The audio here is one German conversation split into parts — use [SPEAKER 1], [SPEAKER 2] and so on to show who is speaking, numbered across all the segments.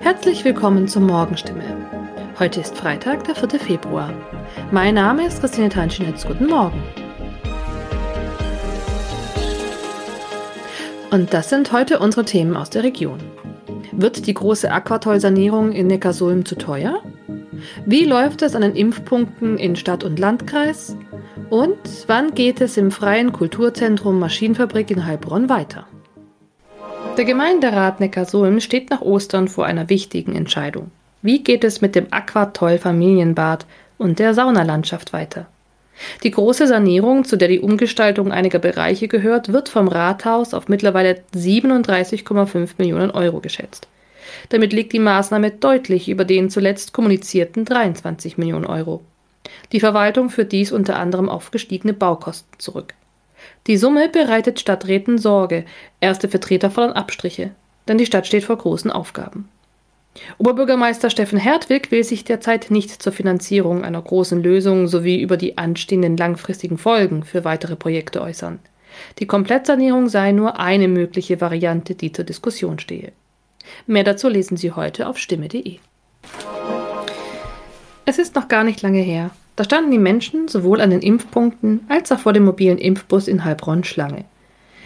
[SPEAKER 1] Herzlich willkommen zur Morgenstimme. Heute ist Freitag, der 4. Februar. Mein Name ist Christine Tanschinetz. Guten Morgen. Und das sind heute unsere Themen aus der Region. Wird die große Aquatoll-Sanierung in Neckarsulm zu teuer? Wie läuft es an den Impfpunkten in Stadt und Landkreis? Und wann geht es im freien Kulturzentrum Maschinenfabrik in Heilbronn weiter? Der Gemeinderat Neckarsulm steht nach Ostern vor einer wichtigen Entscheidung. Wie geht es mit dem Aquatoll Familienbad und der Saunalandschaft weiter? Die große Sanierung, zu der die Umgestaltung einiger Bereiche gehört, wird vom Rathaus auf mittlerweile 37,5 Millionen Euro geschätzt. Damit liegt die Maßnahme deutlich über den zuletzt kommunizierten 23 Millionen Euro. Die Verwaltung führt dies unter anderem auf gestiegene Baukosten zurück. Die Summe bereitet Stadträten Sorge, erste Vertreter fordern Abstriche, denn die Stadt steht vor großen Aufgaben. Oberbürgermeister Steffen Hertwig will sich derzeit nicht zur Finanzierung einer großen Lösung sowie über die anstehenden langfristigen Folgen für weitere Projekte äußern. Die Komplettsanierung sei nur eine mögliche Variante, die zur Diskussion stehe. Mehr dazu lesen Sie heute auf stimme.de. Es ist noch gar nicht lange her. Da standen die Menschen sowohl an den Impfpunkten als auch vor dem mobilen Impfbus in Heilbronn Schlange.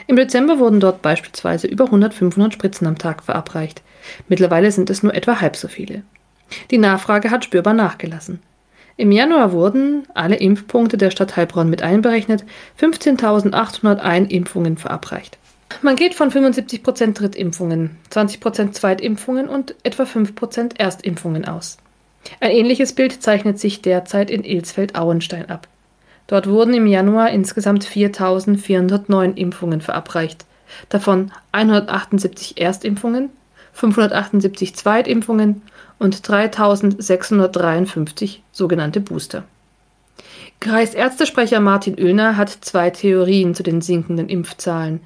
[SPEAKER 1] Im Dezember wurden dort beispielsweise über 100, 500 Spritzen am Tag verabreicht. Mittlerweile sind es nur etwa halb so viele. Die Nachfrage hat spürbar nachgelassen. Im Januar wurden, alle Impfpunkte der Stadt Heilbronn mit einberechnet, 15.801 Impfungen verabreicht. Man geht von 75% Drittimpfungen, 20% Zweitimpfungen und etwa 5% Erstimpfungen aus. Ein ähnliches Bild zeichnet sich derzeit in Ilsfeld-Auenstein ab. Dort wurden im Januar insgesamt 4.409 Impfungen verabreicht, davon 178 Erstimpfungen, 578 Zweitimpfungen und 3.653 sogenannte Booster. Kreisärztesprecher Martin Oehner hat zwei Theorien zu den sinkenden Impfzahlen.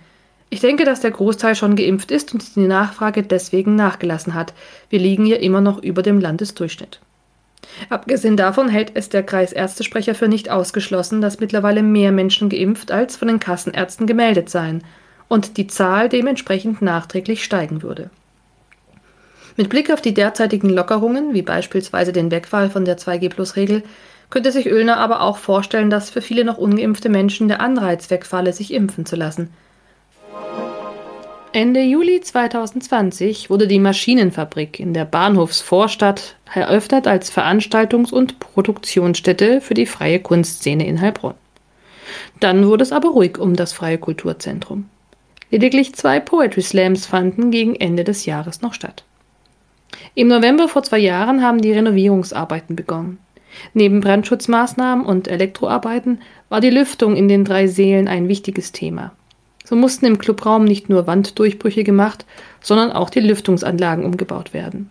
[SPEAKER 1] Ich denke, dass der Großteil schon geimpft ist und die Nachfrage deswegen nachgelassen hat. Wir liegen ja immer noch über dem Landesdurchschnitt. Abgesehen davon hält es der Kreisärztesprecher für nicht ausgeschlossen, dass mittlerweile mehr Menschen geimpft als von den Kassenärzten gemeldet seien und die Zahl dementsprechend nachträglich steigen würde. Mit Blick auf die derzeitigen Lockerungen, wie beispielsweise den Wegfall von der 2G-Plus-Regel, könnte sich Oehlner aber auch vorstellen, dass für viele noch ungeimpfte Menschen der Anreiz wegfalle, sich impfen zu lassen – Ende Juli 2020 wurde die Maschinenfabrik in der Bahnhofsvorstadt eröffnet als Veranstaltungs- und Produktionsstätte für die freie Kunstszene in Heilbronn. Dann wurde es aber ruhig um das freie Kulturzentrum. Lediglich zwei Poetry Slams fanden gegen Ende des Jahres noch statt. Im November vor zwei Jahren haben die Renovierungsarbeiten begonnen. Neben Brandschutzmaßnahmen und Elektroarbeiten war die Lüftung in den drei Sälen ein wichtiges Thema. So mussten im Clubraum nicht nur Wanddurchbrüche gemacht, sondern auch die Lüftungsanlagen umgebaut werden.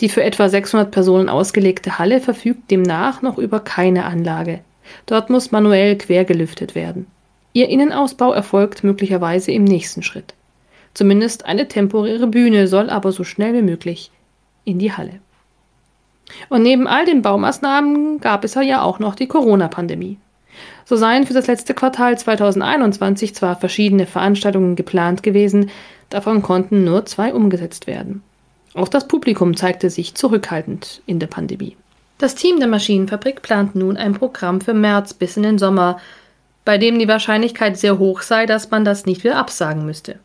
[SPEAKER 1] Die für etwa 600 Personen ausgelegte Halle verfügt demnach noch über keine Anlage. Dort muss manuell quer gelüftet werden. Ihr Innenausbau erfolgt möglicherweise im nächsten Schritt. Zumindest eine temporäre Bühne soll aber so schnell wie möglich in die Halle. Und neben all den Baumaßnahmen gab es ja auch noch die Corona-Pandemie. So seien für das letzte Quartal 2021 zwar verschiedene Veranstaltungen geplant gewesen, davon konnten nur zwei umgesetzt werden. Auch das Publikum zeigte sich zurückhaltend in der Pandemie. Das Team der Maschinenfabrik plant nun ein Programm für März bis in den Sommer, bei dem die Wahrscheinlichkeit sehr hoch sei, dass man das nicht wieder absagen müsste.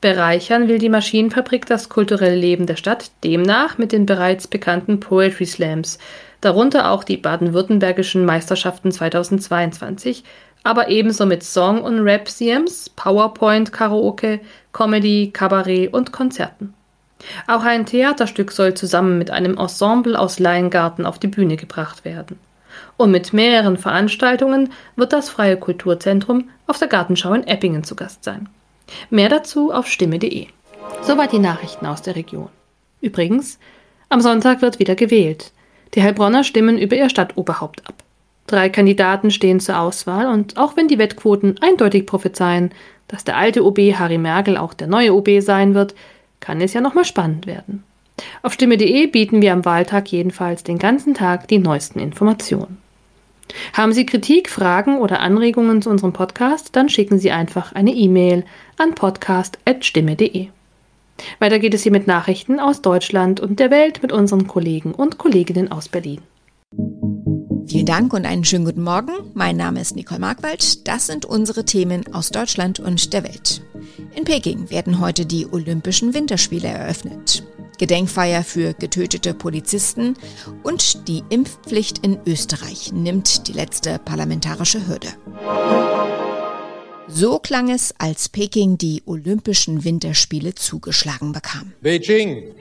[SPEAKER 1] Bereichern will die Maschinenfabrik das kulturelle Leben der Stadt demnach mit den bereits bekannten Poetry Slams, darunter auch die baden-württembergischen Meisterschaften 2022, aber ebenso mit Song- und Rap-CMs, PowerPoint-Karaoke, Comedy, Kabarett und Konzerten. Auch ein Theaterstück soll zusammen mit einem Ensemble aus Leingarten auf die Bühne gebracht werden. Und mit mehreren Veranstaltungen wird das Freie Kulturzentrum auf der Gartenschau in Eppingen zu Gast sein. Mehr dazu auf stimme.de. Soweit die Nachrichten aus der Region. Übrigens, am Sonntag wird wieder gewählt. Die Heilbronner stimmen über ihr Stadtoberhaupt ab. Drei Kandidaten stehen zur Auswahl und auch wenn die Wettquoten eindeutig prophezeien, dass der alte OB Harry Merkel auch der neue OB sein wird, kann es ja nochmal spannend werden. Auf stimme.de bieten wir am Wahltag jedenfalls den ganzen Tag die neuesten Informationen. Haben Sie Kritik, Fragen oder Anregungen zu unserem Podcast, dann schicken Sie einfach eine E-Mail an podcast.stimme.de. Weiter geht es hier mit Nachrichten aus Deutschland und der Welt mit unseren Kollegen und Kolleginnen aus Berlin.
[SPEAKER 2] Vielen Dank und einen schönen guten Morgen. Mein Name ist Nicole Markwald. Das sind unsere Themen aus Deutschland und der Welt. In Peking werden heute die Olympischen Winterspiele eröffnet. Gedenkfeier für getötete Polizisten und die Impfpflicht in Österreich nimmt die letzte parlamentarische Hürde. So klang es, als Peking die Olympischen Winterspiele zugeschlagen bekam. Beijing!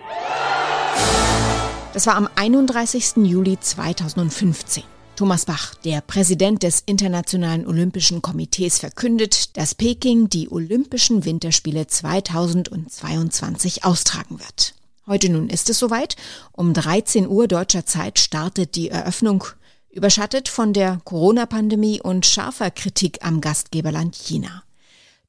[SPEAKER 2] Das war am 31. Juli 2015. Thomas Bach, der Präsident des Internationalen Olympischen Komitees, verkündet, dass Peking die Olympischen Winterspiele 2022 austragen wird. Heute nun ist es soweit. Um 13 Uhr deutscher Zeit startet die Eröffnung, überschattet von der Corona-Pandemie und scharfer Kritik am Gastgeberland China.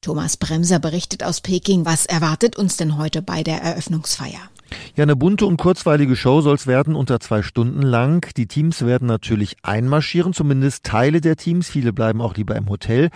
[SPEAKER 2] Thomas Bremser berichtet aus Peking, was erwartet uns denn heute bei der Eröffnungsfeier?
[SPEAKER 3] Ja, eine bunte und kurzweilige Show soll es werden, unter zwei Stunden lang. Die Teams werden natürlich einmarschieren, zumindest Teile der Teams. Viele bleiben auch lieber im Hotel.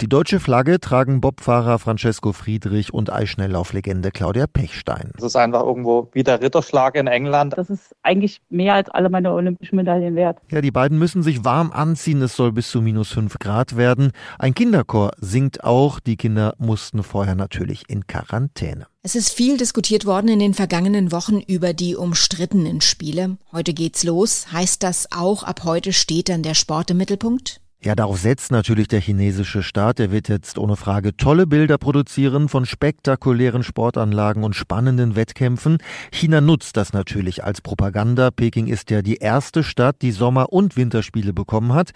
[SPEAKER 3] Die deutsche Flagge tragen Bobfahrer Francesco Friedrich und Eisschnelllauflegende Claudia Pechstein.
[SPEAKER 4] Das ist einfach irgendwo wie der Ritterschlag in England.
[SPEAKER 5] Das ist eigentlich mehr als alle meine olympischen Medaillen wert.
[SPEAKER 3] Ja, die beiden müssen sich warm anziehen. Es soll bis zu minus fünf Grad werden. Ein Kinderchor singt auch. Die Kinder mussten vorher natürlich in Quarantäne.
[SPEAKER 2] Es ist viel diskutiert worden in den vergangenen Wochen über die umstrittenen Spiele. Heute geht's los. Heißt das auch, ab heute steht dann der Sport im Mittelpunkt?
[SPEAKER 3] Ja, darauf setzt natürlich der chinesische Staat. Er wird jetzt ohne Frage tolle Bilder produzieren von spektakulären Sportanlagen und spannenden Wettkämpfen. China nutzt das natürlich als Propaganda. Peking ist ja die erste Stadt, die Sommer- und Winterspiele bekommen hat.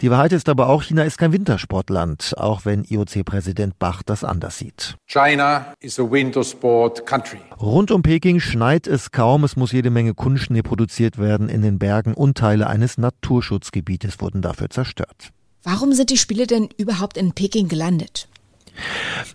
[SPEAKER 3] Die Wahrheit ist aber auch, China ist kein Wintersportland, auch wenn IOC-Präsident Bach das anders sieht. China is a winter sport country. Rund um Peking schneit es kaum. Es muss jede Menge Kunstschnee produziert werden in den Bergen und Teile eines Naturschutzgebietes wurden dafür zerstört.
[SPEAKER 2] Warum sind die Spiele denn überhaupt in Peking gelandet?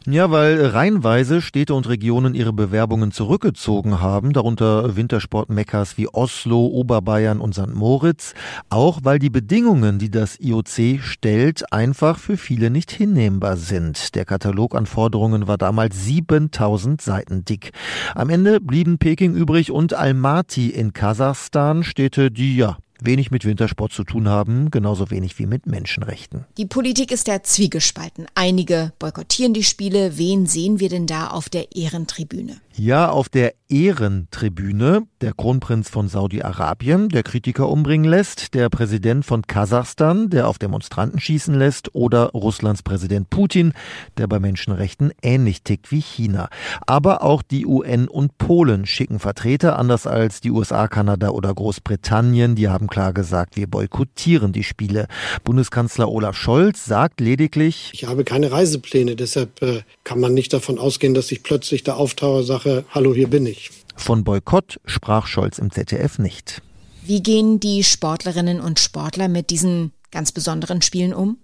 [SPEAKER 3] Ja, weil reihenweise Städte und Regionen ihre Bewerbungen zurückgezogen haben, darunter Wintersportmeckers wie Oslo, Oberbayern und St. Moritz, auch weil die Bedingungen, die das IOC stellt, einfach für viele nicht hinnehmbar sind. Der Katalog an Forderungen war damals 7000 Seiten dick. Am Ende blieben Peking übrig und Almaty in Kasachstan, Städte, die ja wenig mit Wintersport zu tun haben, genauso wenig wie mit Menschenrechten.
[SPEAKER 2] Die Politik ist ja zwiegespalten. Einige boykottieren die Spiele. Wen sehen wir denn da auf der Ehrentribüne?
[SPEAKER 3] Ja, auf der Ehrentribüne der Kronprinz von Saudi-Arabien, der Kritiker umbringen lässt, der Präsident von Kasachstan, der auf Demonstranten schießen lässt, oder Russlands Präsident Putin, der bei Menschenrechten ähnlich tickt wie China. Aber auch die UN und Polen schicken Vertreter, anders als die USA, Kanada oder Großbritannien. Die haben klar gesagt, wir boykottieren die Spiele. Bundeskanzler Olaf Scholz sagt lediglich,
[SPEAKER 6] ich habe keine Reisepläne, deshalb äh, kann man nicht davon ausgehen, dass ich plötzlich da auftauche, sage, Sache, hallo, hier bin ich.
[SPEAKER 3] Von Boykott sprach Scholz im ZDF nicht.
[SPEAKER 2] Wie gehen die Sportlerinnen und Sportler mit diesen ganz besonderen Spielen um?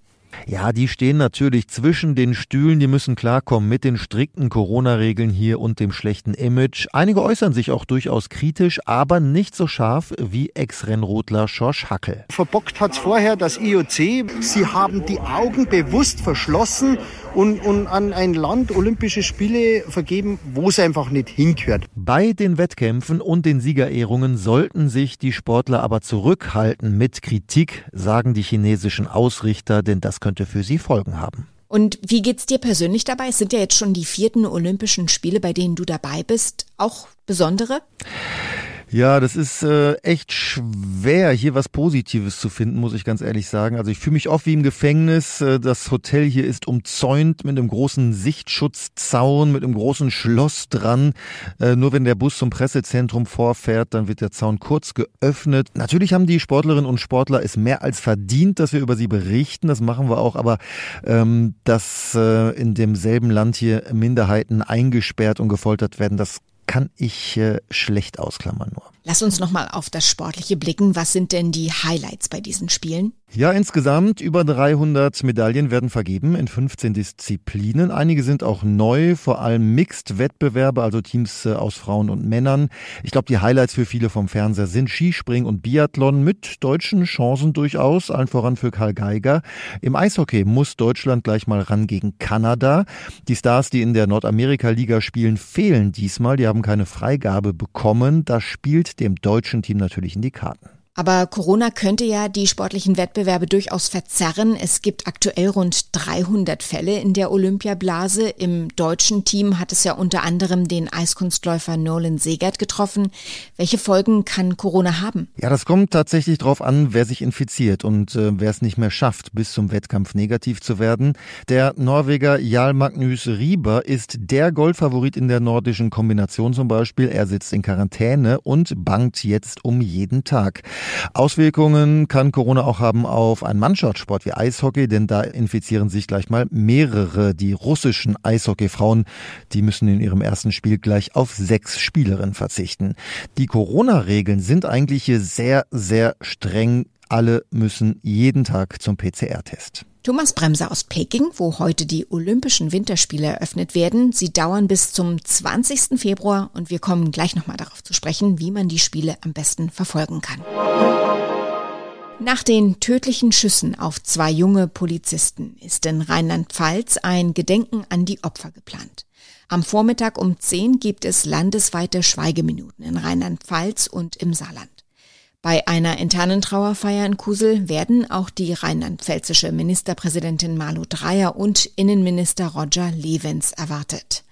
[SPEAKER 3] Ja, die stehen natürlich zwischen den Stühlen, die müssen klarkommen mit den strikten Corona-Regeln hier und dem schlechten Image. Einige äußern sich auch durchaus kritisch, aber nicht so scharf wie Ex-Rennrodler Schorsch Hackel.
[SPEAKER 7] Verbockt hat vorher das IOC. Sie haben die Augen bewusst verschlossen und, und an ein Land Olympische Spiele vergeben, wo es einfach nicht hingehört.
[SPEAKER 3] Bei den Wettkämpfen und den Siegerehrungen sollten sich die Sportler aber zurückhalten mit Kritik, sagen die chinesischen Ausrichter, denn das könnte für sie Folgen haben.
[SPEAKER 2] Und wie geht's dir persönlich dabei? Es sind ja jetzt schon die vierten Olympischen Spiele, bei denen du dabei bist. Auch besondere?
[SPEAKER 3] Ja, das ist äh, echt schwer, hier was Positives zu finden, muss ich ganz ehrlich sagen. Also ich fühle mich oft wie im Gefängnis. Äh, das Hotel hier ist umzäunt mit einem großen Sichtschutzzaun, mit einem großen Schloss dran. Äh, nur wenn der Bus zum Pressezentrum vorfährt, dann wird der Zaun kurz geöffnet. Natürlich haben die Sportlerinnen und Sportler es mehr als verdient, dass wir über sie berichten. Das machen wir auch. Aber ähm, dass äh, in demselben Land hier Minderheiten eingesperrt und gefoltert werden, das kann ich äh, schlecht ausklammern nur.
[SPEAKER 2] Lass uns nochmal auf das Sportliche blicken. Was sind denn die Highlights bei diesen Spielen?
[SPEAKER 3] Ja, insgesamt über 300 Medaillen werden vergeben in 15 Disziplinen. Einige sind auch neu, vor allem Mixed-Wettbewerbe, also Teams äh, aus Frauen und Männern. Ich glaube, die Highlights für viele vom Fernseher sind Skispringen und Biathlon mit deutschen Chancen durchaus, allen voran für Karl Geiger. Im Eishockey muss Deutschland gleich mal ran gegen Kanada. Die Stars, die in der Nordamerika-Liga spielen, fehlen diesmal. Die haben keine Freigabe bekommen. Das spielt dem deutschen Team natürlich in die Karten.
[SPEAKER 2] Aber Corona könnte ja die sportlichen Wettbewerbe durchaus verzerren. Es gibt aktuell rund 300 Fälle in der Olympiablase. Im deutschen Team hat es ja unter anderem den Eiskunstläufer Nolan Segert getroffen. Welche Folgen kann Corona haben?
[SPEAKER 3] Ja, das kommt tatsächlich darauf an, wer sich infiziert und äh, wer es nicht mehr schafft, bis zum Wettkampf negativ zu werden. Der Norweger Jarl Magnus Rieber ist der Goldfavorit in der nordischen Kombination zum Beispiel. Er sitzt in Quarantäne und bangt jetzt um jeden Tag. Auswirkungen kann Corona auch haben auf einen Mannschaftssport wie Eishockey, denn da infizieren sich gleich mal mehrere. Die russischen Eishockeyfrauen, die müssen in ihrem ersten Spiel gleich auf sechs Spielerinnen verzichten. Die Corona-Regeln sind eigentlich hier sehr, sehr streng. Alle müssen jeden Tag zum PCR-Test.
[SPEAKER 2] Thomas Bremser aus Peking, wo heute die Olympischen Winterspiele eröffnet werden. Sie dauern bis zum 20. Februar und wir kommen gleich nochmal darauf zu sprechen, wie man die Spiele am besten verfolgen kann. Nach den tödlichen Schüssen auf zwei junge Polizisten ist in Rheinland-Pfalz ein Gedenken an die Opfer geplant. Am Vormittag um 10 gibt es landesweite Schweigeminuten in Rheinland-Pfalz und im Saarland. Bei einer internen Trauerfeier in Kusel werden auch die rheinland-pfälzische Ministerpräsidentin Malu Dreyer und Innenminister Roger Levens erwartet.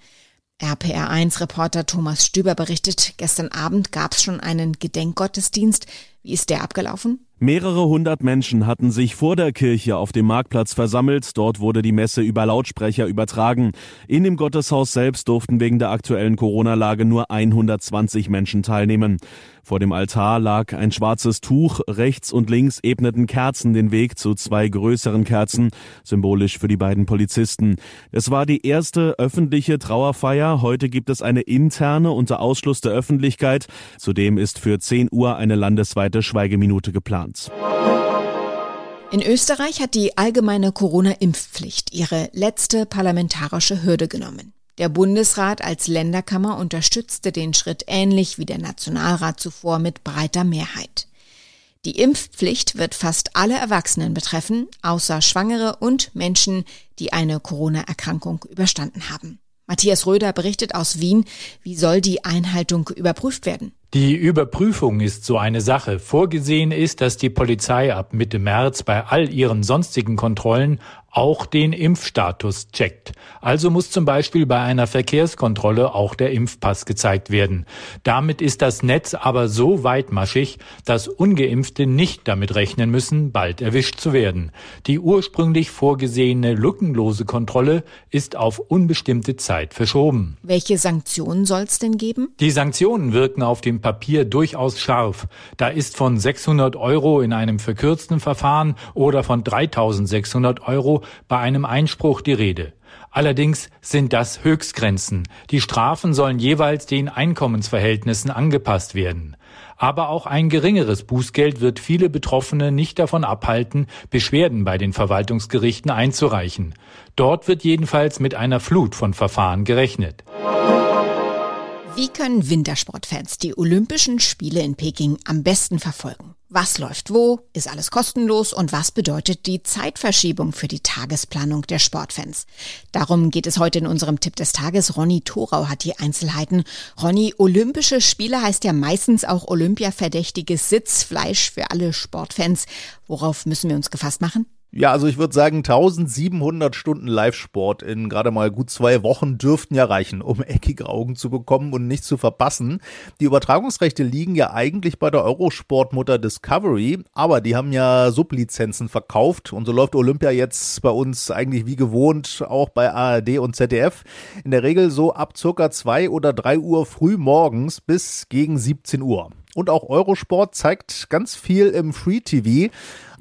[SPEAKER 2] RPR1-Reporter Thomas Stüber berichtet, gestern Abend gab es schon einen Gedenkgottesdienst. Wie ist der abgelaufen?
[SPEAKER 8] Mehrere hundert Menschen hatten sich vor der Kirche auf dem Marktplatz versammelt. Dort wurde die Messe über Lautsprecher übertragen. In dem Gotteshaus selbst durften wegen der aktuellen Corona-Lage nur 120 Menschen teilnehmen. Vor dem Altar lag ein schwarzes Tuch, rechts und links ebneten Kerzen den Weg zu zwei größeren Kerzen, symbolisch für die beiden Polizisten. Es war die erste öffentliche Trauerfeier. Heute gibt es eine interne unter Ausschluss der Öffentlichkeit. Zudem ist für 10 Uhr eine landesweite Schweigeminute geplant.
[SPEAKER 2] In Österreich hat die allgemeine Corona-Impfpflicht ihre letzte parlamentarische Hürde genommen. Der Bundesrat als Länderkammer unterstützte den Schritt ähnlich wie der Nationalrat zuvor mit breiter Mehrheit. Die Impfpflicht wird fast alle Erwachsenen betreffen, außer Schwangere und Menschen, die eine Corona-Erkrankung überstanden haben. Matthias Röder berichtet aus Wien, wie soll die Einhaltung überprüft werden?
[SPEAKER 9] Die Überprüfung ist so eine Sache. Vorgesehen ist, dass die Polizei ab Mitte März bei all ihren sonstigen Kontrollen auch den Impfstatus checkt. Also muss zum Beispiel bei einer Verkehrskontrolle auch der Impfpass gezeigt werden. Damit ist das Netz aber so weitmaschig, dass ungeimpfte nicht damit rechnen müssen, bald erwischt zu werden. Die ursprünglich vorgesehene lückenlose Kontrolle ist auf unbestimmte Zeit verschoben.
[SPEAKER 2] Welche Sanktionen soll es denn geben?
[SPEAKER 9] Die Sanktionen wirken auf dem Papier durchaus scharf. Da ist von 600 Euro in einem verkürzten Verfahren oder von 3600 Euro bei einem Einspruch die Rede. Allerdings sind das Höchstgrenzen. Die Strafen sollen jeweils den Einkommensverhältnissen angepasst werden. Aber auch ein geringeres Bußgeld wird viele Betroffene nicht davon abhalten, Beschwerden bei den Verwaltungsgerichten einzureichen. Dort wird jedenfalls mit einer Flut von Verfahren gerechnet.
[SPEAKER 2] Wie können Wintersportfans die Olympischen Spiele in Peking am besten verfolgen? Was läuft wo? Ist alles kostenlos? Und was bedeutet die Zeitverschiebung für die Tagesplanung der Sportfans? Darum geht es heute in unserem Tipp des Tages. Ronny Thorau hat die Einzelheiten. Ronny, Olympische Spiele heißt ja meistens auch Olympiaverdächtiges Sitzfleisch für alle Sportfans. Worauf müssen wir uns gefasst machen?
[SPEAKER 10] Ja, also ich würde sagen, 1700 Stunden Live-Sport in gerade mal gut zwei Wochen dürften ja reichen, um eckige Augen zu bekommen und nicht zu verpassen. Die Übertragungsrechte liegen ja eigentlich bei der Eurosport-Mutter Discovery, aber die haben ja Sublizenzen verkauft und so läuft Olympia jetzt bei uns eigentlich wie gewohnt auch bei ARD und ZDF. In der Regel so ab circa zwei oder drei Uhr früh morgens bis gegen 17 Uhr. Und auch Eurosport zeigt ganz viel im Free TV.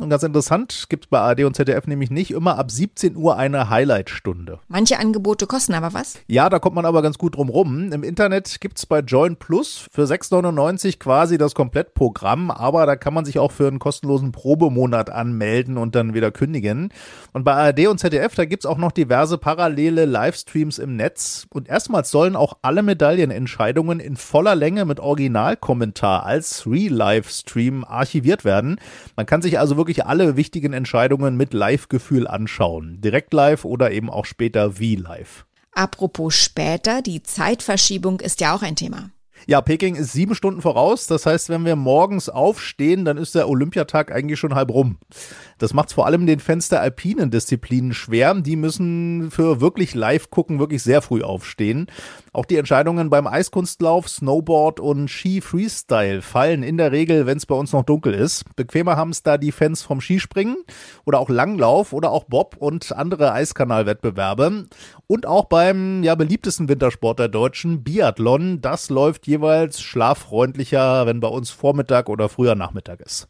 [SPEAKER 10] Und ganz interessant, gibt es bei ARD und ZDF nämlich nicht immer ab 17 Uhr eine Highlight-Stunde.
[SPEAKER 2] Manche Angebote kosten aber was?
[SPEAKER 10] Ja, da kommt man aber ganz gut drum rum. Im Internet gibt es bei Join Plus für 6,99 quasi das Komplettprogramm, aber da kann man sich auch für einen kostenlosen Probemonat anmelden und dann wieder kündigen. Und bei ARD und ZDF, da gibt es auch noch diverse parallele Livestreams im Netz. Und erstmals sollen auch alle Medaillenentscheidungen in voller Länge mit Originalkommentar als Real-Livestream archiviert werden. Man kann sich also wirklich alle wichtigen Entscheidungen mit Live-Gefühl anschauen. Direkt live oder eben auch später wie live.
[SPEAKER 2] Apropos später, die Zeitverschiebung ist ja auch ein Thema.
[SPEAKER 10] Ja, Peking ist sieben Stunden voraus. Das heißt, wenn wir morgens aufstehen, dann ist der Olympiatag eigentlich schon halb rum. Das macht es vor allem den Fans der alpinen Disziplinen schwer. Die müssen für wirklich live gucken, wirklich sehr früh aufstehen. Auch die Entscheidungen beim Eiskunstlauf, Snowboard und Ski Freestyle fallen in der Regel, wenn es bei uns noch dunkel ist. Bequemer haben es da die Fans vom Skispringen oder auch Langlauf oder auch Bob und andere Eiskanalwettbewerbe. Und auch beim ja beliebtesten Wintersport der Deutschen, Biathlon. Das läuft jeweils schlaffreundlicher, wenn bei uns Vormittag oder früher Nachmittag ist.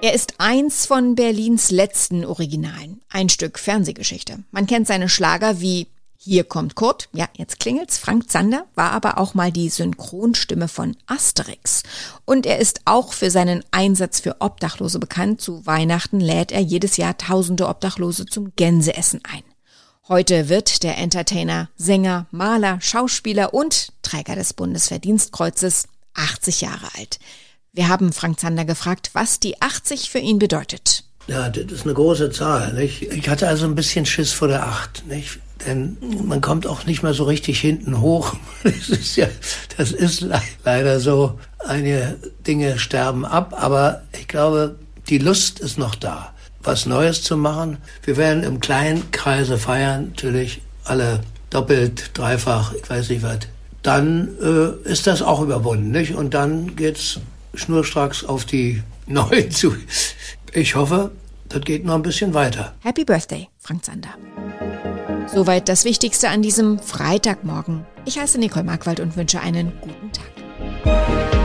[SPEAKER 2] Er ist eins von Berlins letzten Originalen. Ein Stück Fernsehgeschichte. Man kennt seine Schlager wie Hier kommt Kurt. Ja, jetzt klingelt's. Frank Zander war aber auch mal die Synchronstimme von Asterix. Und er ist auch für seinen Einsatz für Obdachlose bekannt. Zu Weihnachten lädt er jedes Jahr tausende Obdachlose zum Gänseessen ein. Heute wird der Entertainer, Sänger, Maler, Schauspieler und Träger des Bundesverdienstkreuzes 80 Jahre alt. Wir haben Frank Zander gefragt, was die 80 für ihn bedeutet.
[SPEAKER 11] Ja, das ist eine große Zahl. Nicht? Ich hatte also ein bisschen Schiss vor der 8. Nicht? Denn man kommt auch nicht mehr so richtig hinten hoch. Das ist ja, das ist le leider so. Einige Dinge sterben ab, aber ich glaube, die Lust ist noch da, was Neues zu machen. Wir werden im kleinen Kreise feiern, natürlich alle doppelt, dreifach, ich weiß nicht was. Dann äh, ist das auch überwunden, nicht? Und dann geht's schnurstracks auf die neue zu. Ich hoffe, das geht noch ein bisschen weiter.
[SPEAKER 2] Happy Birthday, Frank Zander. Soweit das Wichtigste an diesem Freitagmorgen. Ich heiße Nicole Markwald und wünsche einen guten Tag.